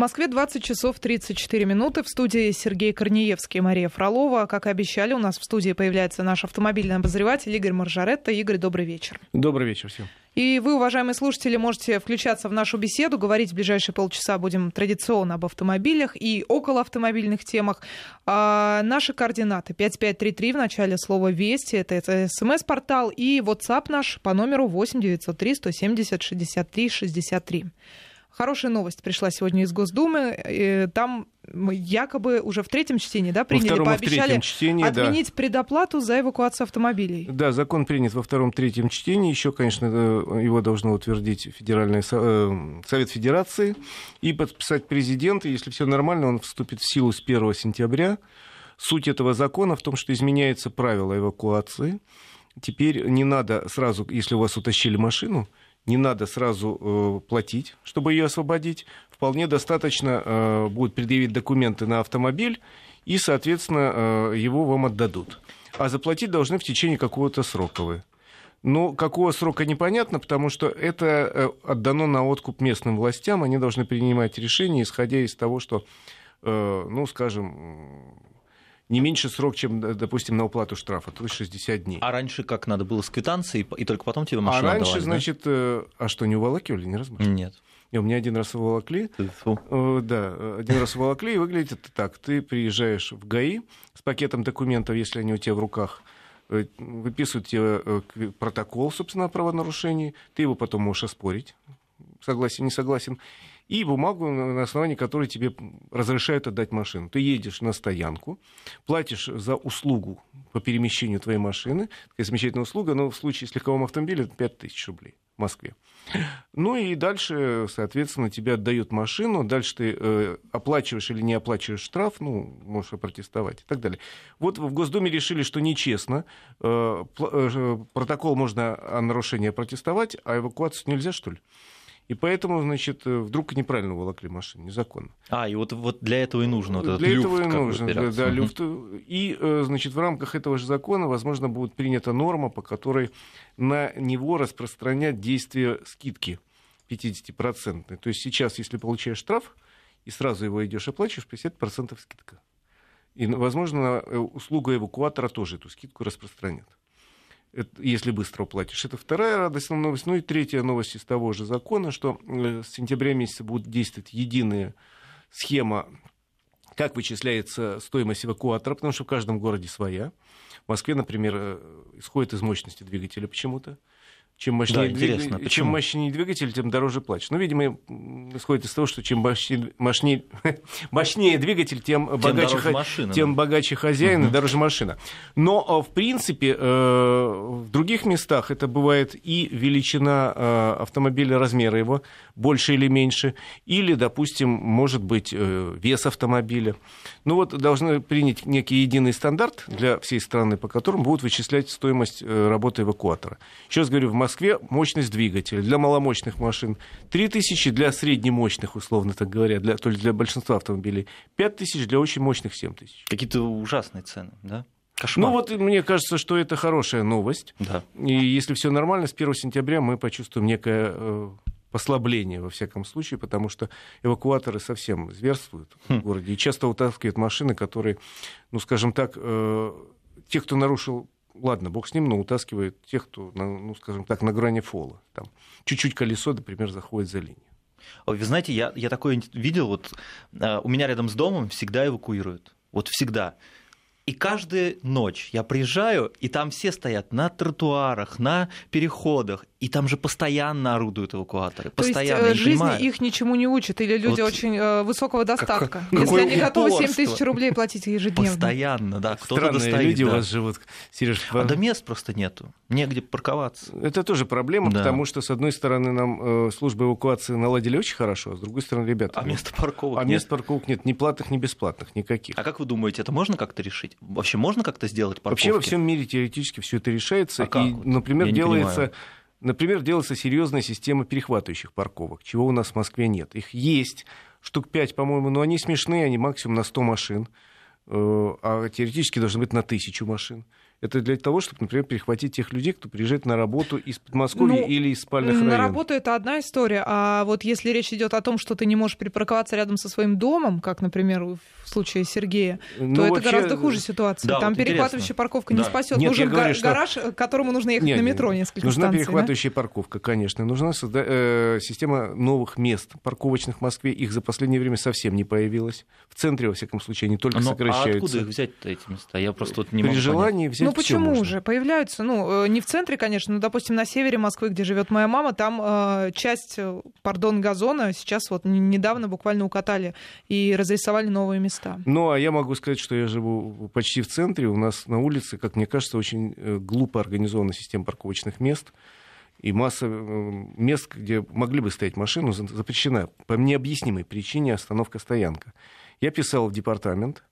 Москве 20 часов 34 минуты. В студии Сергей Корнеевский и Мария Фролова. Как и обещали, у нас в студии появляется наш автомобильный обозреватель Игорь Маржаретта. Игорь, добрый вечер. Добрый вечер всем. И вы, уважаемые слушатели, можете включаться в нашу беседу. Говорить в ближайшие полчаса будем традиционно об автомобилях и около автомобильных темах. А, наши координаты 5533 в начале слова «Вести». Это смс-портал и WhatsApp наш по номеру 8903 170 63 63. Хорошая новость пришла сегодня из Госдумы. Там якобы уже в третьем чтении да, приняли, во пообещали чтении, отменить да. предоплату за эвакуацию автомобилей. Да, закон принят во втором-третьем чтении. Еще, конечно, э, его должно утвердить Федеральный э, Совет Федерации и подписать президент. И если все нормально, он вступит в силу с 1 сентября. Суть этого закона в том, что изменяется правило эвакуации. Теперь не надо сразу, если у вас утащили машину, не надо сразу э, платить, чтобы ее освободить. Вполне достаточно э, будет предъявить документы на автомобиль, и, соответственно, э, его вам отдадут. А заплатить должны в течение какого-то срока вы. Но какого срока непонятно, потому что это э, отдано на откуп местным властям. Они должны принимать решения, исходя из того, что, э, ну, скажем, не меньше срок, чем, допустим, на уплату штрафа, то есть 60 дней. А раньше как надо было с квитанцией, и только потом тебе машину А раньше, отдавали, значит, да? а что, не уволакивали, не размашивали? Нет. И у меня один раз уволокли. Фу. Да, один раз уволокли, и выглядит это так. Ты приезжаешь в ГАИ с пакетом документов, если они у тебя в руках, э, выписывают тебе э, протокол, собственно, о правонарушении, ты его потом можешь оспорить, согласен, не согласен, и бумагу, на основании которой тебе разрешают отдать машину. Ты едешь на стоянку, платишь за услугу по перемещению твоей машины, такая замечательная услуга, но в случае с легковым автомобилем это 5000 рублей в Москве. Ну и дальше, соответственно, тебе отдают машину, дальше ты э, оплачиваешь или не оплачиваешь штраф, ну, можешь протестовать и так далее. Вот в Госдуме решили, что нечестно, э, э, протокол можно о нарушении протестовать, а эвакуацию нельзя, что ли? И поэтому, значит, э, вдруг неправильно волокли машину, незаконно. А, и вот, вот для этого и нужно вот Для этот этого люфт, и нужно, да, да, люфт. И, э, значит, в рамках этого же закона, возможно, будет принята норма, по которой на него распространять действие скидки 50%. То есть сейчас, если получаешь штраф, и сразу его идешь оплачиваешь, 50% скидка. И, возможно, э, услуга эвакуатора тоже эту скидку распространят это, если быстро уплатишь. Это вторая радостная новость. Ну и третья новость из того же закона, что э, с сентября месяца будет действовать единая схема, как вычисляется стоимость эвакуатора, потому что в каждом городе своя. В Москве, например, э, исходит из мощности двигателя почему-то. Чем мощнее, да, двиг... чем мощнее двигатель, тем дороже платишь. Ну, видимо, исходит из того, что чем мощнее, мощнее, мощнее двигатель, тем, тем богаче, машина, тем да. богаче хозяин угу. и дороже машина. Но, а, в принципе, э, в других местах это бывает и величина э, автомобиля, размера его, больше или меньше, или, допустим, может быть, э, вес автомобиля. Ну вот должны принять некий единый стандарт для всей страны, по которому будут вычислять стоимость работы эвакуатора. Еще раз говорю, в Москве мощность двигателя для маломощных машин 3000, для среднемощных, условно так говоря, для, то есть для большинства автомобилей 5000, для очень мощных 7000. Какие-то ужасные цены, да? Кошмар. Ну вот мне кажется, что это хорошая новость. Да. И если все нормально, с 1 сентября мы почувствуем некое э, послабление, во всяком случае, потому что эвакуаторы совсем зверствуют хм. в городе и часто утаскивают машины, которые, ну, скажем так, э, те, кто нарушил ладно, бог с ним, но утаскивает тех, кто, ну, скажем так, на грани фола. Там чуть-чуть колесо, например, заходит за линию. Вы знаете, я, я такое видел, вот э, у меня рядом с домом всегда эвакуируют. Вот всегда. И каждую ночь я приезжаю, и там все стоят на тротуарах, на переходах, и там же постоянно орудуют эвакуаторы. То постоянно. есть жизнь понимаю. их ничему не учит, или люди вот очень э, высокого достатка. Как, Если они готовы 7 тысяч рублей платить ежедневно. Постоянно, да. Кто-то Странные достает, люди да. у вас живут, Сереж. А да мест просто нету. Негде парковаться. Это тоже проблема, да. потому что, с одной стороны, нам э, службы эвакуации наладили очень хорошо, а с другой стороны, ребята... А мест парковок А нет? мест парковок нет, ни платных, ни бесплатных, никаких. А как вы думаете, это можно как-то решить? Вообще можно как-то сделать парковки? Вообще во всем мире теоретически все это решается. А и, например, делается... Понимаю Например, делается серьезная система перехватывающих парковок, чего у нас в Москве нет. Их есть штук 5, по-моему, но они смешные, они максимум на 100 машин, э, а теоретически должны быть на тысячу машин. Это для того, чтобы, например, перехватить тех людей, кто приезжает на работу из Подмосковья ну, или из спальных на районов. На работу это одна история, а вот если речь идет о том, что ты не можешь припарковаться рядом со своим домом, как, например, в случае Сергея, ну, то вообще... это гораздо хуже ситуация. Да, Там вот перехватывающая интересно. парковка да. не спасет. Нет, Нужен говорю, га- гараж, к которому нужно ехать нет, на метро несколько Нужна станций, перехватывающая да? парковка, конечно. Нужна созда- э, система новых мест парковочных в Москве. Их за последнее время совсем не появилось. В центре, во всяком случае, они только Но, сокращаются. А откуда их взять-то эти места? Я просто вот не При могу желании понять. взять Ну почему же? Появляются, ну, э, не в центре, конечно, но, допустим, на севере Москвы, где живет моя мама, там э, часть, э, пардон, газона сейчас вот недавно буквально укатали и разрисовали новые места. Ну, а я могу сказать, что я живу почти в центре. У нас на улице, как мне кажется, очень э, глупо организована система парковочных мест. И масса мест, где могли бы стоять машину, запрещена по необъяснимой причине остановка-стоянка. Я писал в департамент,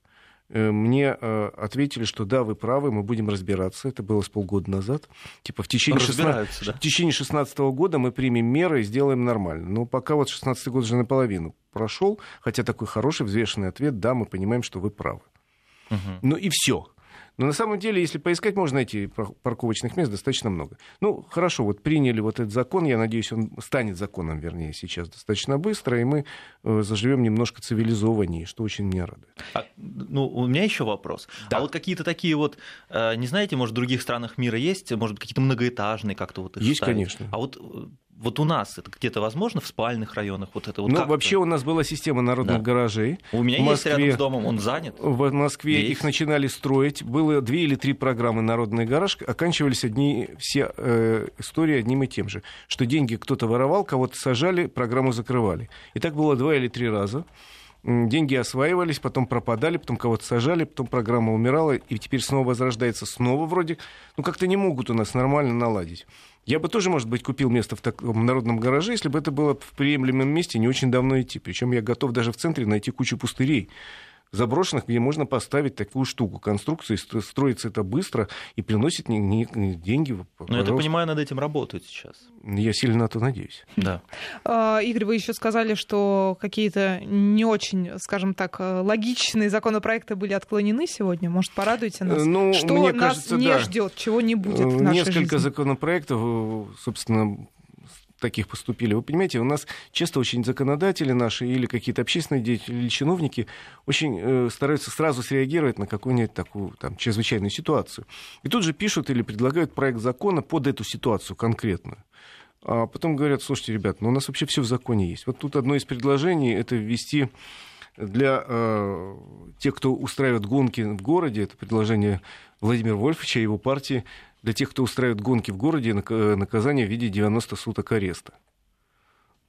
мне э, ответили, что да, вы правы, мы будем разбираться. Это было с полгода назад. Типа в течение, 16, да? в течение 16 года мы примем меры и сделаем нормально. Но пока вот 16 год уже наполовину прошел, хотя такой хороший взвешенный ответ, да, мы понимаем, что вы правы. Угу. Ну и все. Но на самом деле, если поискать, можно найти парковочных мест достаточно много. Ну, хорошо, вот приняли вот этот закон, я надеюсь, он станет законом, вернее, сейчас достаточно быстро, и мы э, заживем немножко цивилизованнее, что очень меня радует. А, ну, у меня еще вопрос. Да. А вот какие-то такие вот, э, не знаете, может, в других странах мира есть, может быть, какие-то многоэтажные как-то вот их Есть, ставить? конечно. А вот э, вот у нас это где-то возможно в спальных районах вот это вот. Ну вообще у нас была система народных да. гаражей. У меня в Москве, есть рядом с домом, он занят. В Москве есть. их начинали строить. Было две или три программы народный гараж, оканчивались одни все э, истории одним и тем же, что деньги кто-то воровал, кого-то сажали, программу закрывали. И так было два или три раза деньги осваивались, потом пропадали, потом кого-то сажали, потом программа умирала, и теперь снова возрождается, снова вроде, ну как-то не могут у нас нормально наладить. Я бы тоже, может быть, купил место в таком народном гараже, если бы это было в приемлемом месте не очень давно идти. Причем я готов даже в центре найти кучу пустырей заброшенных, где можно поставить такую штуку. Конструкции строится это быстро и приносит не, не, не деньги. Ну, я так понимаю, над этим работают сейчас. Я сильно на это надеюсь. Да. А, Игорь, вы еще сказали, что какие-то не очень, скажем так, логичные законопроекты были отклонены сегодня. Может, порадуйте нас? Ну, что мне нас кажется, не да. ждет, чего не будет в нашей Несколько жизни? законопроектов, собственно, таких поступили. Вы понимаете, у нас часто очень законодатели наши или какие-то общественные деятели или чиновники очень э, стараются сразу среагировать на какую-нибудь такую там, чрезвычайную ситуацию. И тут же пишут или предлагают проект закона под эту ситуацию конкретную. А потом говорят, слушайте, ребят, ну у нас вообще все в законе есть. Вот тут одно из предложений это ввести для э, тех, кто устраивает гонки в городе, это предложение Владимира Вольфовича и его партии, для тех, кто устраивает гонки в городе, наказание в виде 90 суток ареста.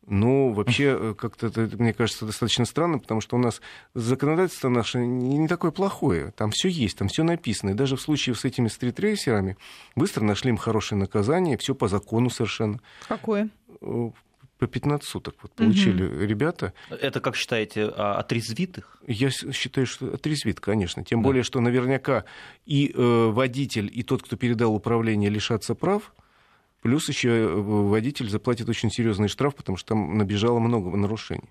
Ну, вообще, э, как-то это, мне кажется, достаточно странно, потому что у нас законодательство наше не, не такое плохое. Там все есть, там все написано. И даже в случае с этими стритрейсерами быстро нашли им хорошее наказание, все по закону совершенно. Какое? По 15 суток вот получили угу. ребята. Это, как считаете, а, отрезвит их? Я считаю, что отрезвит, конечно. Тем да. более, что наверняка и э, водитель, и тот, кто передал управление, лишатся прав. Плюс еще э, водитель заплатит очень серьезный штраф, потому что там набежало много нарушений.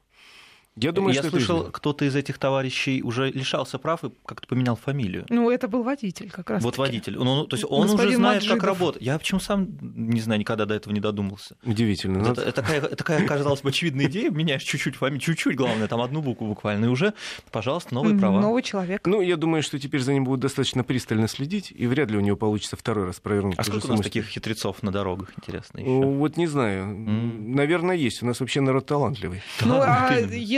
Я думаю, Я что слышал, кто-то из этих товарищей уже лишался прав и как-то поменял фамилию. Ну, это был водитель как раз. Вот таки. водитель. Ну, ну, то есть он Господин уже знает, Маджидов. как работать. Я почему сам, не знаю, никогда до этого не додумался. Удивительно. Это, это такая, такая, казалось бы, очевидная идея. Меняешь чуть-чуть фамилию, чуть-чуть, главное, там одну букву буквально, и уже, пожалуйста, новые права. Новый человек. Ну, я думаю, что теперь за ним будут достаточно пристально следить, и вряд ли у него получится второй раз провернуть. А сколько у нас таких хитрецов на дорогах, интересно, еще? Вот не знаю. Наверное, есть. У нас вообще народ талантливый. Ну, а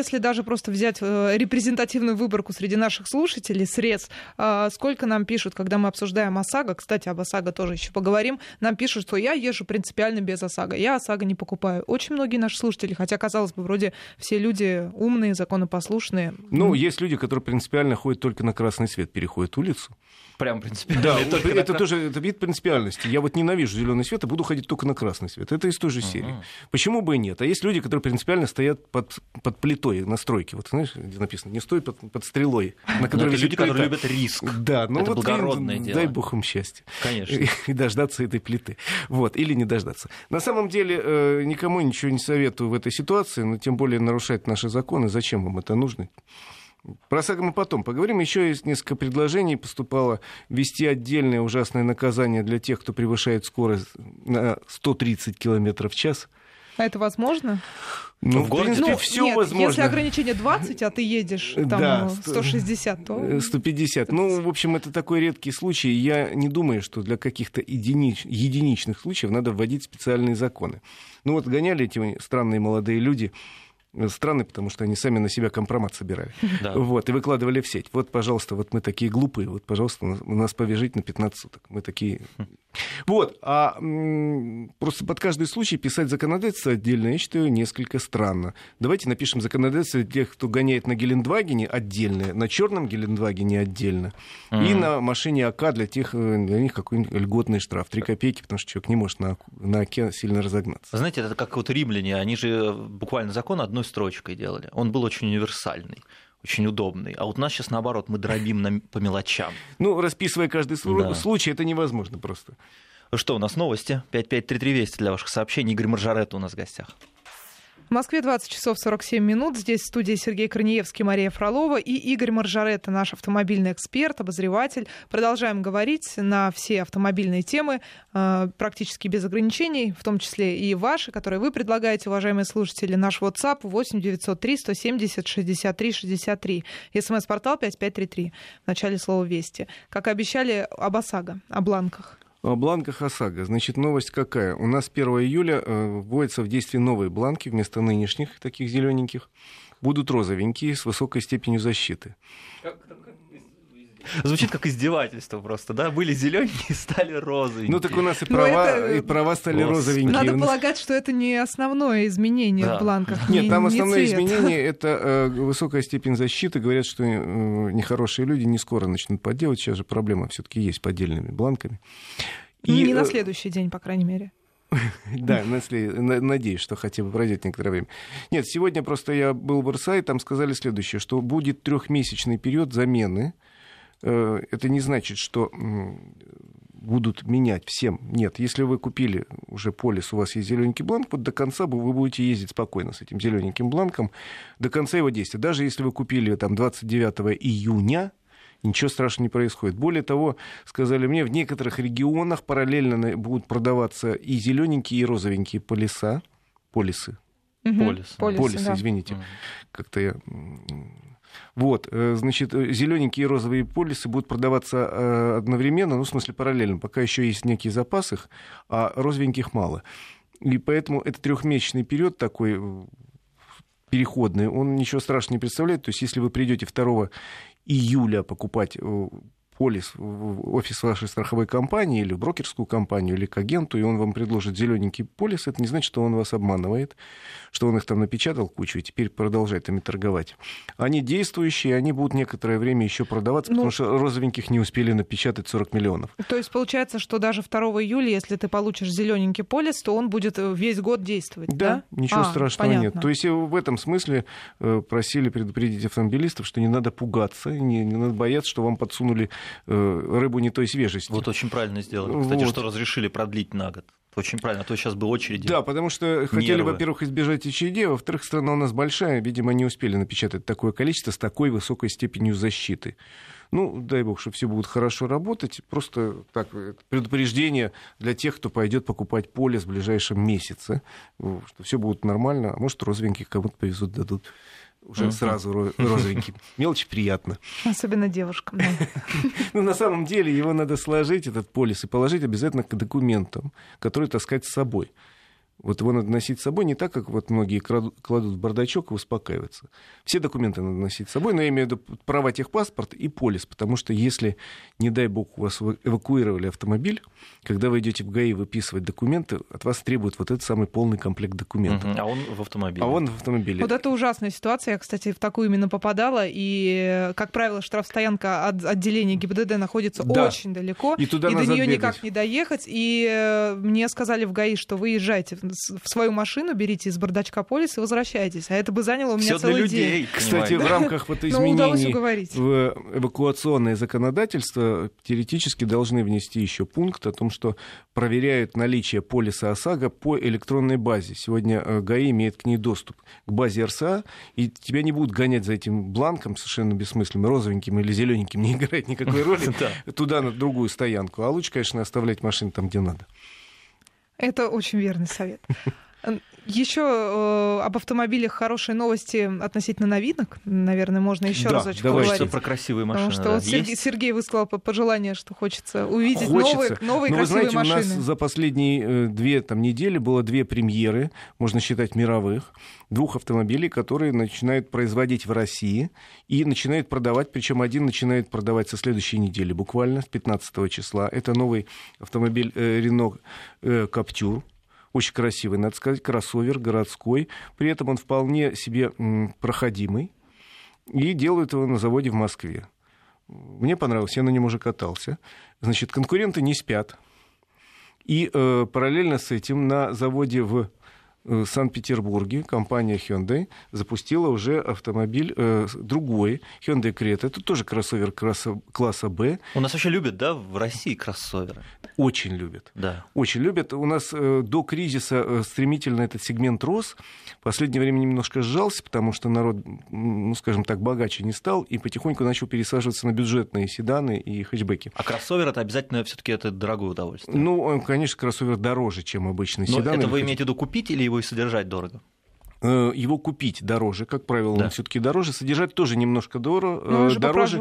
если даже просто взять э, репрезентативную выборку среди наших слушателей, средств, а, сколько нам пишут, когда мы обсуждаем ОСАГО, кстати, об ОСАГО тоже еще поговорим, нам пишут, что я езжу принципиально без ОСАГО, я ОСАГО не покупаю. Очень многие наши слушатели, хотя, казалось бы, вроде все люди умные, законопослушные. Ну, есть люди, которые принципиально ходят только на красный свет, переходят улицу. Прям принципиально. Да, это, это тоже это вид принципиальности. Я вот ненавижу зеленый свет и буду ходить только на красный свет. Это из той же серии. Uh-huh. Почему бы и нет? А есть люди, которые принципиально стоят под, под плитой на стройке. Вот знаешь, где написано, не стой под, под стрелой. На которой люди, которые любят риск. Да, ну это вот благородное им, дело. Дай бог им счастья. Конечно. И, и дождаться этой плиты. Вот, или не дождаться. На самом деле, э, никому ничего не советую в этой ситуации, но тем более нарушать наши законы. Зачем вам это нужно? Про ОСАГО мы потом поговорим. Еще есть несколько предложений. Поступало ввести отдельное ужасное наказание для тех, кто превышает скорость на 130 км в час. А это возможно? Ну, в, в принципе, ну, все нет, возможно. Если ограничение 20, а ты едешь там да, 160, то... 150. 150. Ну, в общем, это такой редкий случай. Я не думаю, что для каких-то единич... единичных случаев надо вводить специальные законы. Ну вот гоняли эти странные молодые люди страны, потому что они сами на себя компромат собирали. Да. Вот, и выкладывали в сеть. Вот, пожалуйста, вот мы такие глупые, вот, пожалуйста, нас повяжите на 15 суток. Мы такие... Вот, а просто под каждый случай писать законодательство отдельно, я считаю, несколько странно. Давайте напишем законодательство для тех, кто гоняет на Гелендвагене отдельно, на черном Гелендвагене отдельно, mm-hmm. и на машине АК для тех, э, для них какой-нибудь льготный штраф, 3 копейки, потому что человек не может на, на АКе сильно разогнаться. Знаете, это как вот римляне, они же буквально закон одной одной строчкой делали. Он был очень универсальный очень удобный. А вот у нас сейчас наоборот, мы дробим на, по мелочам. Ну, расписывая каждый да. случай, это невозможно просто. Что, у нас новости? 5533 Вести для ваших сообщений. Игорь Маржарет у нас в гостях. В Москве 20 часов 47 минут. Здесь в студии Сергей Корнеевский, Мария Фролова и Игорь Маржаретта, наш автомобильный эксперт, обозреватель. Продолжаем говорить на все автомобильные темы, э, практически без ограничений, в том числе и ваши, которые вы предлагаете, уважаемые слушатели. Наш WhatsApp 8 903 170 63 63. СМС-портал 5533 в начале слова «Вести». Как обещали, об ОСАГО, о бланках. Бланка ХАСАГО. Значит, новость какая? У нас 1 июля э, вводятся в действие новые бланки вместо нынешних, таких зелененьких. Будут розовенькие с высокой степенью защиты. Звучит как издевательство просто, да? Были зелененькие, стали розовенькие. Ну так у нас и права, это... и права стали Господи. розовенькие. Надо полагать, что это не основное изменение да. в бланках. Нет, не, там не основное цвет. изменение это э, высокая степень защиты. Говорят, что э, нехорошие люди не скоро начнут подделывать. Сейчас же проблема все-таки есть с поддельными бланками. И, не на э, следующий день, по крайней мере. Да, надеюсь, что хотя бы пройдет некоторое время. Нет, сегодня просто я был в Ирсай, там сказали следующее, что будет трехмесячный период замены Э, это не значит, что будут менять всем. Нет, если вы купили уже полис, у вас есть зелененький бланк, вот до конца вы будете ездить спокойно с этим зелененьким бланком, до конца его действия. Даже если вы купили там 29 июня, ничего страшного не происходит. Более того, сказали мне, в некоторых регионах параллельно будут продаваться и зелененькие, и розовенькие полиса, полисы. Угу. Полисы. Полисы, полисы да. извините. Угу. Как-то я вот, э, значит, э, зелененькие и розовые полисы будут продаваться э, одновременно, ну, в смысле, параллельно, пока еще есть некий запас их, а розовеньких мало. И поэтому это трехмесячный период такой переходный, он ничего страшного не представляет. То есть, если вы придете 2 июля покупать полис в офис вашей страховой компании или брокерскую компанию или к агенту, и он вам предложит зелененький полис, это не значит, что он вас обманывает, что он их там напечатал кучу и теперь продолжает ими торговать. Они действующие, они будут некоторое время еще продаваться, ну, потому что розовеньких не успели напечатать 40 миллионов. То есть получается, что даже 2 июля, если ты получишь зелененький полис, то он будет э, весь год действовать, да? Да, ничего а, страшного понятно. нет. То есть в этом смысле э, просили предупредить автомобилистов, что не надо пугаться, не, не надо бояться, что вам подсунули Э, рыбу не той свежести. Вот очень правильно сделали. Кстати, вот. что разрешили продлить на год. Очень правильно, а то сейчас бы очереди. Да, потому что хотели, во-первых, избежать очередей, а во-вторых, страна у нас большая, видимо, не успели напечатать такое количество с такой высокой степенью защиты. Ну, дай бог, что все будут хорошо работать. Просто так, предупреждение для тех, кто пойдет покупать поле в ближайшем месяце, что все будет нормально, а может, розовеньких кому-то повезут, дадут уже uh-huh. сразу розовенький. Мелочь приятно. Особенно девушкам. Да. ну, на самом деле, его надо сложить, этот полис, и положить обязательно к документам, которые таскать с собой. Вот его надо носить с собой не так, как вот многие кладут в бардачок и успокаиваются. Все документы надо носить с собой, но я имею в виду права техпаспорт и полис, потому что если, не дай бог, у вас эвакуировали автомобиль, когда вы идете в ГАИ выписывать документы, от вас требуют вот этот самый полный комплект документов. А он в автомобиле. А он в автомобиле. Вот это ужасная ситуация. Я, кстати, в такую именно попадала. И, как правило, штрафстоянка от отделения ГИБДД находится да. очень далеко. И, туда и до нее никак не доехать. И э, мне сказали в ГАИ, что выезжайте в свою машину, берите из бардачка полис и возвращайтесь. А это бы заняло у меня Всё для целый людей. день. Кстати, в рамках вот Ну, изменений в эвакуационное законодательство теоретически должны внести еще пункт о том, что проверяют наличие полиса ОСАГО по электронной базе. Сегодня э, ГАИ имеет к ней доступ к базе РСА, и тебя не будут гонять за этим бланком совершенно бессмысленным, розовеньким или зелененьким, не играет никакой роли, Да. туда на другую стоянку. А лучше, конечно, оставлять машину там, где надо. Это очень верный совет. Еще э, об автомобилях хорошие новости относительно новинок. Наверное, можно еще Да, разочек. Хочется поговорить. про красивые Потому машины. что да. вот Сергей? Сергей высказал по- пожелание, что хочется увидеть Хочется. новые, новые Но вы красивые знаете, у нас машины. за последние э, две там, недели было две премьеры, можно считать мировых, двух автомобилей, которые начинают производить в России и начинают продавать, причем один начинает продавать со следующей недели, буквально с 15 числа. Это новый автомобиль э, Renault э, Captur. Очень красивый, надо сказать, кроссовер городской. При этом он вполне себе проходимый. И делают его на заводе в Москве. Мне понравилось, я на нем уже катался. Значит, конкуренты не спят. И э, параллельно с этим на заводе в э, Санкт-Петербурге компания Hyundai запустила уже автомобиль э, другой, Hyundai Creta. Это тоже кроссовер класса, класса Б. У нас вообще любят, да, в России кроссоверы? Очень любят. Да. Очень любят. У нас э, до кризиса э, стремительно этот сегмент рос. В последнее время немножко сжался, потому что народ, ну, скажем так, богаче не стал и потихоньку начал пересаживаться на бюджетные седаны и хэтчбеки. А кроссовер это обязательно все-таки это дорогое удовольствие. Ну, он, конечно, кроссовер дороже, чем обычный Но седан. это вы имеете в виду купить или его и содержать дорого? Э, Его купить дороже, как правило, Да. он все-таки дороже. Содержать тоже немножко дорого, Ну, он э, же дороже.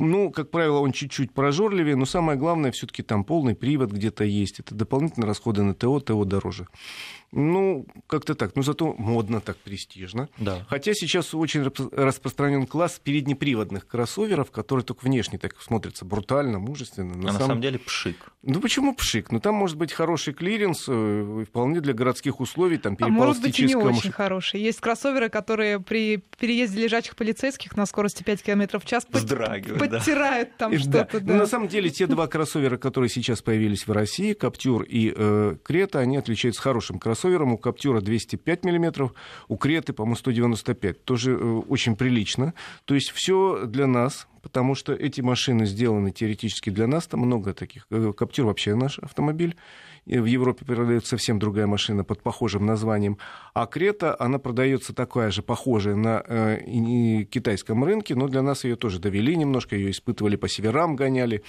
Ну, как правило, он чуть-чуть прожорливее, но самое главное, все-таки там полный привод где-то есть. Это дополнительные расходы на ТО, ТО дороже. Ну, как-то так. Но зато модно так, престижно. Да. Хотя сейчас очень распространен класс переднеприводных кроссоверов, которые только внешне так смотрятся брутально, мужественно. а на самом деле пшик. Ну почему пшик? Ну там может быть хороший клиренс, э, вполне для городских условий, там А может переползти быть и не камушек. очень хорошие. Есть кроссоверы, которые при переезде лежачих полицейских на скорости 5 км в час Вздрагивают, да. подтирают там что-то. Да. на самом деле, те два кроссовера, которые сейчас появились в России, Каптюр и э, Крета, они отличаются хорошим кроссовером. У Каптюра 205 миллиметров, у Креты, по-моему, 195. Тоже э, очень прилично. То есть все для нас, потому что эти машины сделаны теоретически для нас. Там много таких. Э, Каптюр вообще наш автомобиль. В Европе продается совсем другая машина под похожим названием. А Крета, она продается такая же, похожая на э, китайском рынке, но для нас ее тоже довели немножко, ее испытывали по северам, гоняли.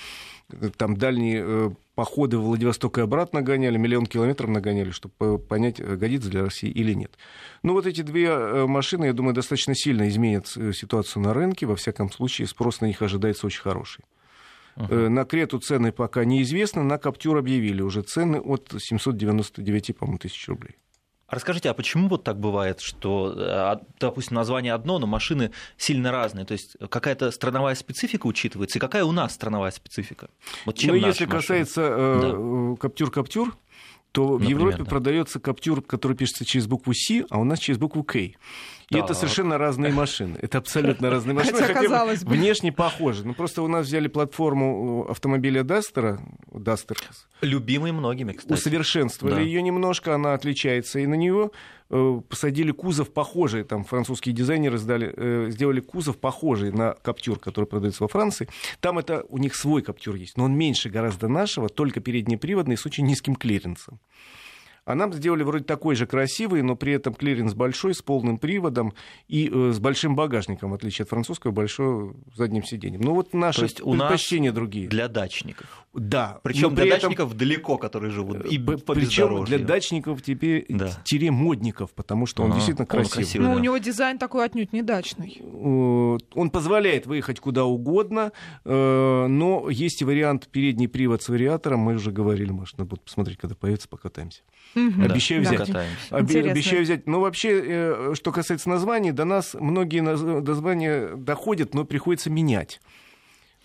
Там дальние э, походы в Владивосток и обратно гоняли, миллион километров нагоняли, чтобы понять, э, годится для России или нет. Ну вот эти две э, машины, я думаю, достаточно сильно изменят э, ситуацию на рынке. Во всяком случае, спрос на них ожидается очень хороший. Э, На Крету цены пока неизвестны, на Каптюр объявили уже цены от 799, по-моему, тысяч рублей. А расскажите, а почему вот так бывает, что, э, допустим, название одно, но машины сильно разные? То есть какая-то страновая специфика учитывается? И какая у нас страновая специфика? Вот чем Ну, если машины? касается э, Каптюр-Каптюр, то в Например, Европе да. продается Каптюр, который пишется через букву С, а у нас через букву К. И это совершенно разные машины. Это абсолютно разные машины. Хотя, хотя бы казалось бы. Внешне похожи. Ну, просто у нас взяли платформу автомобиля Дастера, Дастер, Любимый многими, кстати. усовершенствовали Да. ее немножко, она отличается, и на нее э, посадили кузов похожий, там французские дизайнеры сдали, э, сделали кузов похожий на Каптюр, который продается во Франции. Там это у них свой Каптюр есть, но он меньше гораздо нашего, только переднеприводный с очень низким клиренсом. А нам сделали вроде такой же красивый, но при этом клиренс большой, с полным приводом и э, с большим багажником, в отличие от французского, большой задним сиденьем. Ну вот наши То есть у нас предпочтения другие. Для дачников. Да. Причем для при этом- дачников далеко, которые живут. И по Причем для дачников теперь Да. тире модников, потому что он Ага, действительно он красивый. красивый. Ну, да. у него дизайн такой отнюдь не дачный. Э, Он позволяет выехать куда угодно, э, но есть и вариант передний привод с вариатором. Мы уже говорили, может, надо будет посмотреть, когда появится, покатаемся. Да, Обещаю взять. покатаемся. Обе- Интересно. Обещаю взять. Но вообще, э, что касается названий, до нас многие наз- названия доходят, но приходится менять.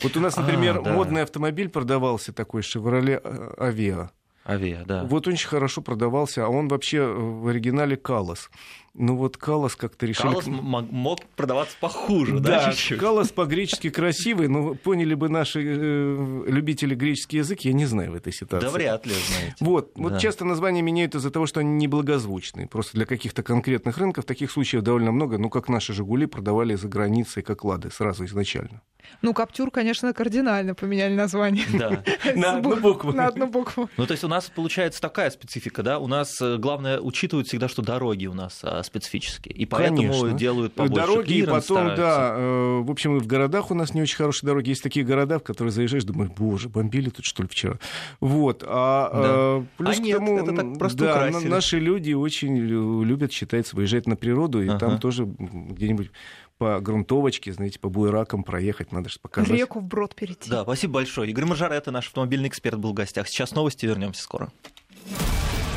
Вот у нас, А, например, да. модный автомобиль продавался такой Chevrolet Aveo. Авиа, да. Вот очень хорошо продавался, а он вообще в оригинале Калос. Ну вот Калос как-то решили... Калос мог продаваться похуже, да, да чуть-чуть? Калос по-гречески красивый, но поняли бы наши э, любители греческий язык, я не знаю в этой ситуации. Да вряд ли знаете. Вот, да. вот часто названия меняют из-за того, что они неблагозвучные. Просто для каких-то конкретных рынков таких случаев довольно много, ну как наши «Жигули» продавали за границей как «Лады» сразу изначально. Ну, Каптюр, конечно, кардинально поменяли название. Да. На одну букву. На одну букву. Ну, то есть у нас получается такая специфика, да? У нас э, главное учитывают всегда, что дороги у нас а, специфические. И поэтому конечно. делают побольше Дороги, и потом, стараются. да, э, в общем, и в городах у нас не очень хорошие дороги. Есть такие города, в которые заезжаешь, думаешь, боже, бомбили тут, что ли, вчера. Вот. А, да. Э, плюс а к нет, тому, это так просто да, украсили. наши люди очень любят, считается, выезжать на природу, и ага. там тоже где-нибудь по грунтовочке, знаете, по буеракам проехать, надо же показать. Реку вброд перейти. Да, спасибо большое. Игорь Мажарета, наш автомобильный эксперт, был в гостях. Сейчас новости, вернемся скоро.